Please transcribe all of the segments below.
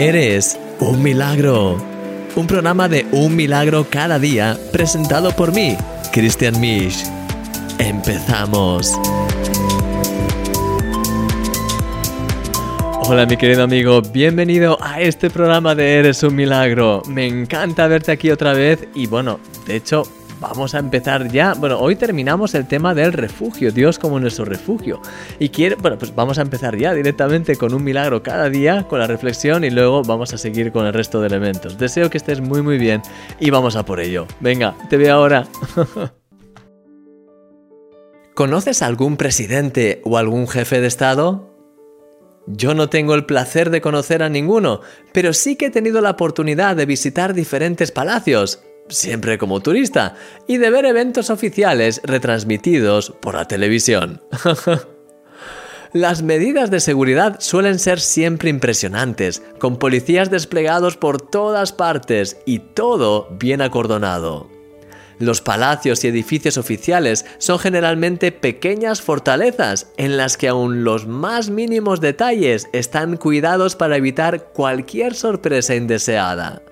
Eres un milagro. Un programa de un milagro cada día presentado por mí, Christian Misch. Empezamos. Hola mi querido amigo, bienvenido a este programa de Eres un milagro. Me encanta verte aquí otra vez y bueno, de hecho vamos a empezar ya. Bueno, hoy terminamos el tema del refugio, Dios como nuestro refugio. Y quiere, bueno, pues vamos a empezar ya directamente con un milagro cada día, con la reflexión y luego vamos a seguir con el resto de elementos. Deseo que estés muy muy bien y vamos a por ello. Venga, te veo ahora. ¿Conoces algún presidente o algún jefe de Estado? Yo no tengo el placer de conocer a ninguno, pero sí que he tenido la oportunidad de visitar diferentes palacios, siempre como turista, y de ver eventos oficiales retransmitidos por la televisión. Las medidas de seguridad suelen ser siempre impresionantes, con policías desplegados por todas partes y todo bien acordonado. Los palacios y edificios oficiales son generalmente pequeñas fortalezas en las que aún los más mínimos detalles están cuidados para evitar cualquier sorpresa indeseada.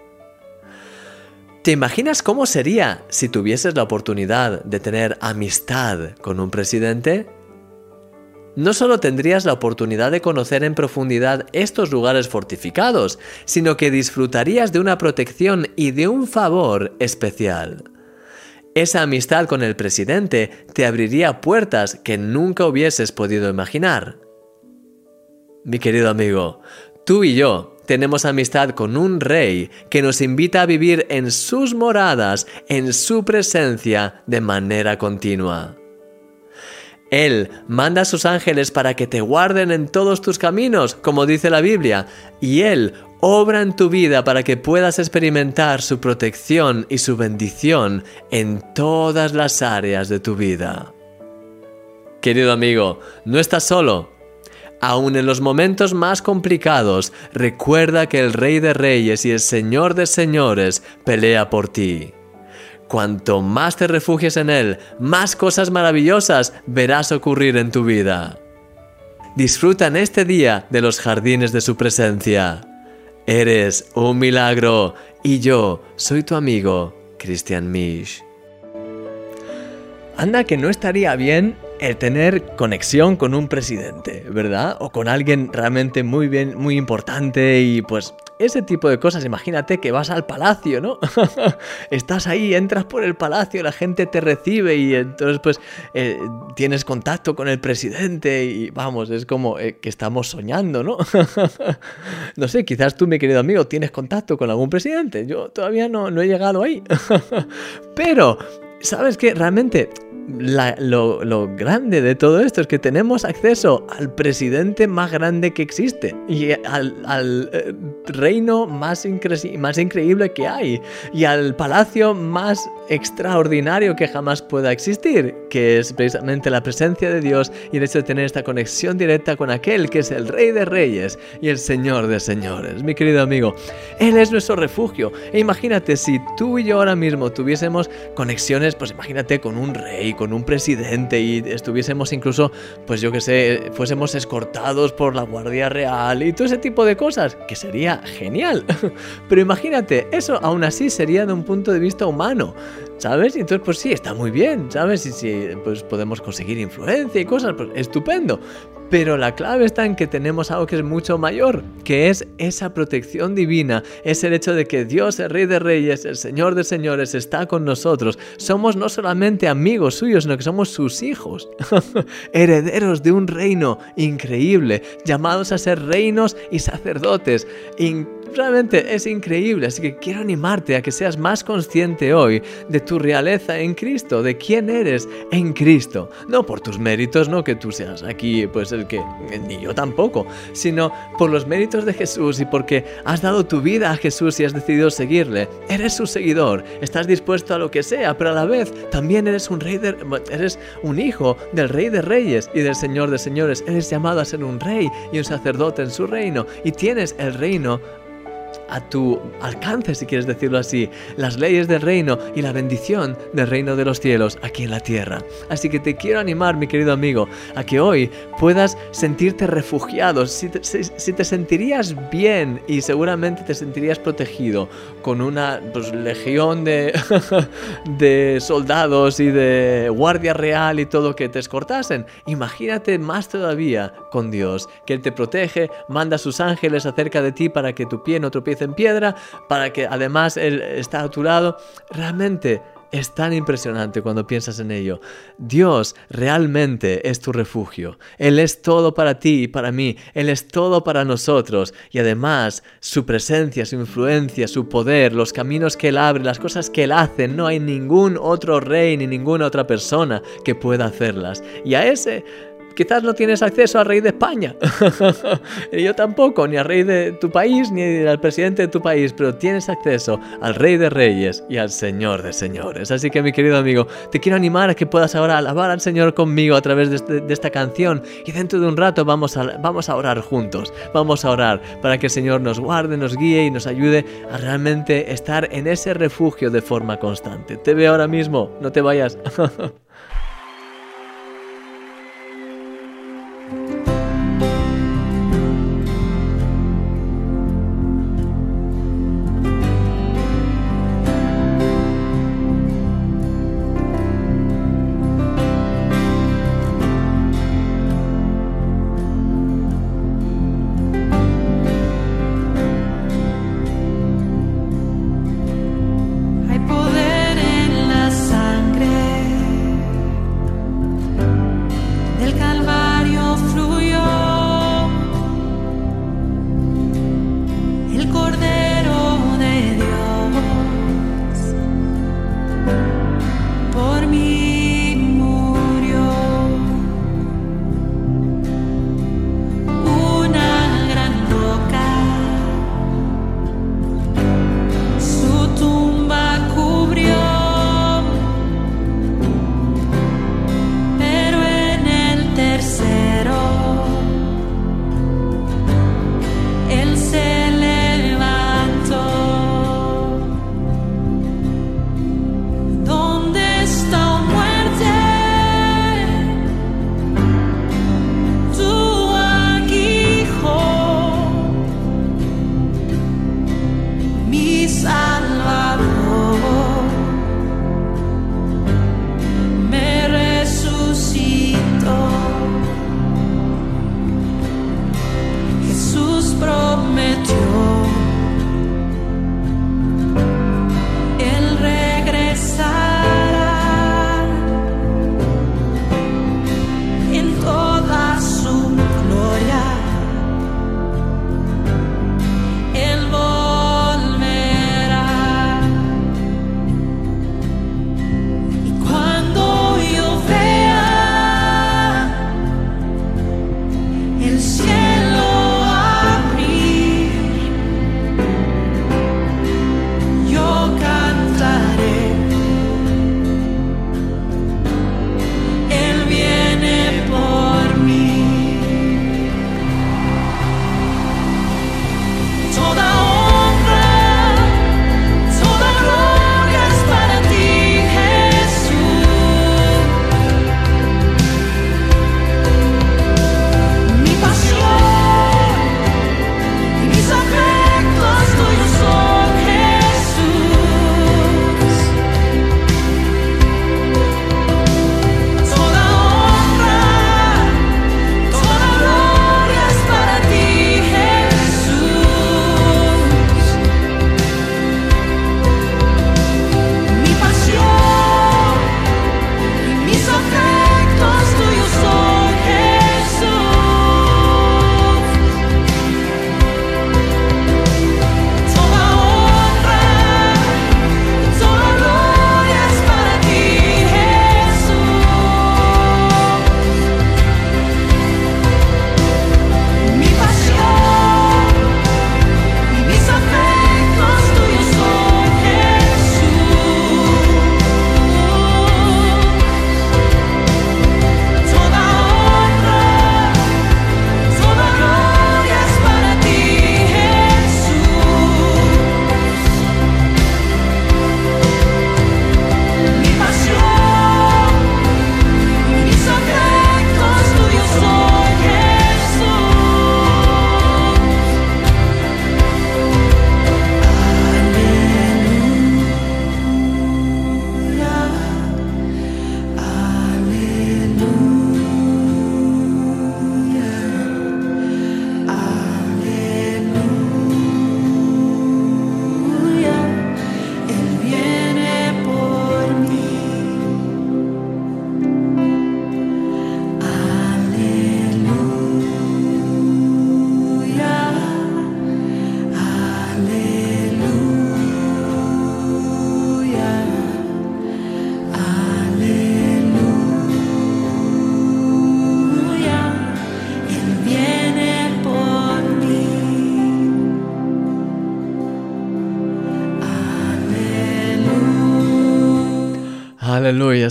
¿Te imaginas cómo sería si tuvieses la oportunidad de tener amistad con un presidente? No solo tendrías la oportunidad de conocer en profundidad estos lugares fortificados, sino que disfrutarías de una protección y de un favor especial. Esa amistad con el presidente te abriría puertas que nunca hubieses podido imaginar. Mi querido amigo, tú y yo tenemos amistad con un rey que nos invita a vivir en sus moradas, en su presencia, de manera continua. Él manda a sus ángeles para que te guarden en todos tus caminos, como dice la Biblia, y Él obra en tu vida para que puedas experimentar su protección y su bendición en todas las áreas de tu vida. Querido amigo, no estás solo, Aun en los momentos más complicados, recuerda que el Rey de Reyes y el Señor de Señores pelea por ti. Cuanto más te refugies en Él, más cosas maravillosas verás ocurrir en tu vida. Disfruta en este día de los jardines de su presencia. Eres un milagro y yo soy tu amigo, Christian Misch. Anda que no estaría bien el tener conexión con un presidente, ¿verdad? O con alguien realmente muy bien, muy importante y pues ese tipo de cosas. Imagínate que vas al palacio, ¿no? Estás ahí, entras por el palacio, la gente te recibe y entonces pues eh, tienes contacto con el presidente y vamos, es como eh, que estamos soñando, ¿no? no sé, quizás tú, mi querido amigo, tienes contacto con algún presidente. Yo todavía no, no he llegado ahí. Pero, ¿sabes qué? Realmente lo, grande de todo esto es que tenemos acceso al presidente más grande que existe y al, eh, reino más, más increíble que hay y al palacio más extraordinario que jamás pueda existir, que es precisamente la presencia de Dios y el hecho de tener esta conexión directa con aquel que es el Rey de Reyes y el Señor de Señores. Mi querido amigo, Él es nuestro refugio. E imagínate si tú y yo ahora mismo tuviésemos conexiones, pues imagínate con un rey, con un presidente y estuviésemos incluso, pues yo que sé, fuésemos escortados por la Guardia Real y todo ese tipo de cosas, que sería genial. Pero imagínate, eso aún así sería de un punto de vista humano. ¿Sabes? Y entonces, pues sí, está muy bien, ¿sabes? Y si pues podemos conseguir influencia y cosas, pues estupendo. Pero la clave está en que tenemos algo que es mucho mayor, que es esa protección divina, es el hecho de que Dios, el Rey de Reyes, el Señor de Señores, está con nosotros. Somos no solamente amigos suyos, sino que somos sus hijos, herederos de un reino increíble, llamados a ser reinos y sacerdotes. Realmente es increíble, así que quiero animarte a que seas más consciente hoy de tu realeza en Cristo, de quién eres en Cristo. No por tus méritos, no que tú seas aquí, pues el que, ni yo tampoco, sino por los méritos de Jesús y porque has dado tu vida a Jesús y has decidido seguirle. Eres su seguidor, estás dispuesto a lo que sea, pero a la vez también eres un rey, de, eres un hijo del Rey de Reyes y del Señor de Señores. Eres llamado a ser un rey y un sacerdote en su reino y tienes el reino a tu alcance, si quieres decirlo así, las leyes del reino y la bendición del reino de los cielos aquí en la tierra. Así que te quiero animar, mi querido amigo, a que hoy puedas sentirte refugiado, si te, si, te sentirías bien y seguramente te sentirías protegido con una pues, legión de, de soldados y de guardia real y todo que te escortasen, imagínate más todavía con Dios, que Él te protege, manda a sus ángeles acerca de ti para que tu pie no tropiece en piedra, para que además Él está a tu lado. Realmente es tan impresionante cuando piensas en ello. Dios realmente es tu refugio. Él es todo para ti y para mí. Él es todo para nosotros. Y además, su presencia, su influencia, su poder, los caminos que Él abre, las cosas que Él hace, no hay ningún otro rey ni ninguna otra persona que pueda hacerlas. Y a ese Quizás no tienes acceso al rey de España. Yo tampoco, ni al rey de tu país, ni al presidente de tu país, pero tienes acceso al rey de reyes y al señor de señores. Así que mi querido amigo, te quiero animar a que puedas ahora alabar al Señor conmigo a través de, este, esta canción y dentro de un rato vamos a, vamos a orar juntos. Vamos a orar para que el Señor nos guarde, nos guíe y nos ayude a realmente estar en ese refugio de forma constante. Te veo ahora mismo, no te vayas.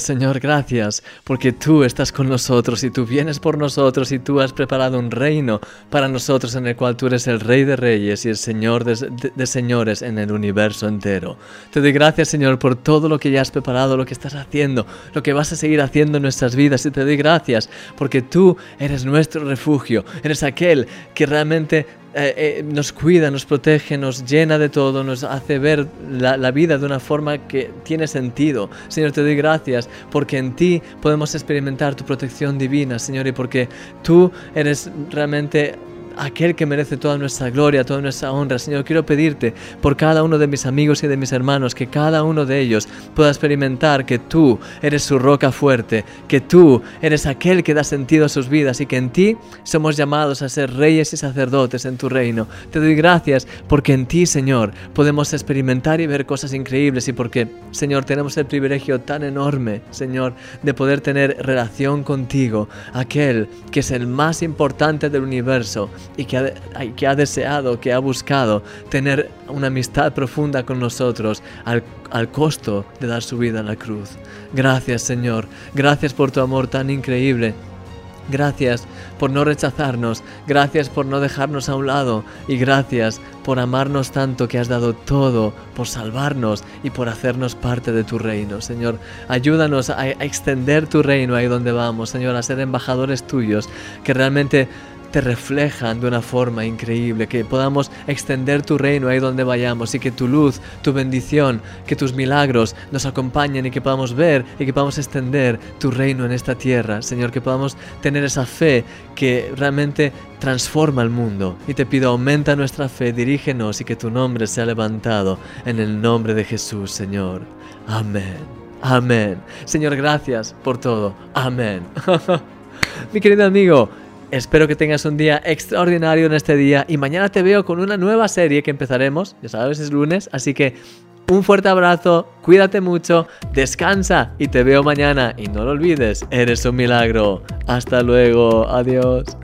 Señor, gracias, porque tú estás con nosotros y tú vienes por nosotros y tú has preparado un reino para nosotros en el cual tú eres el Rey de Reyes y el Señor de, señores en el universo entero. Te doy gracias, Señor, por todo lo que ya has preparado, lo que estás haciendo, lo que vas a seguir haciendo en nuestras vidas y te doy gracias porque tú eres nuestro refugio, eres aquel que realmente eh, eh, nos cuida, nos protege, nos llena de todo, nos hace ver la, vida de una forma que tiene sentido. Señor, te doy gracias porque en ti podemos experimentar tu protección divina, Señor, y porque tú eres realmente aquel que merece toda nuestra gloria, toda nuestra honra. Señor, quiero pedirte por cada uno de mis amigos y de mis hermanos, que cada uno de ellos pueda experimentar que tú eres su roca fuerte, que tú eres aquel que da sentido a sus vidas y que en ti somos llamados a ser reyes y sacerdotes en tu reino. Te doy gracias porque en ti, Señor, podemos experimentar y ver cosas increíbles y porque, Señor, tenemos el privilegio tan enorme, Señor, de poder tener relación contigo, aquel que es el más importante del universo y que ha, que ha deseado, que ha buscado tener una amistad profunda con nosotros al, al costo de dar su vida en la cruz. Gracias Señor, gracias por tu amor tan increíble. Gracias por no rechazarnos, gracias por no dejarnos a un lado y gracias por amarnos tanto que has dado todo, por salvarnos y por hacernos parte de tu reino. Señor, ayúdanos a, a extender tu reino ahí donde vamos, Señor, a ser embajadores tuyos, que realmente reflejan de una forma increíble, que podamos extender tu reino ahí donde vayamos y que tu luz, tu bendición, que tus milagros nos acompañen y que podamos ver y que podamos extender tu reino en esta tierra, Señor, que podamos tener esa fe que realmente transforma el mundo. Y te pido, aumenta nuestra fe, dirígenos y que tu nombre sea levantado en el nombre de Jesús, Señor. Amén. Amén. Señor, gracias por todo. Amén. Mi querido amigo, Espero que tengas un día extraordinario en este día y mañana te veo con una nueva serie que empezaremos, ya sabes, es lunes, así que un fuerte abrazo, cuídate mucho, descansa y te veo mañana y no lo olvides, eres un milagro. Hasta luego, adiós.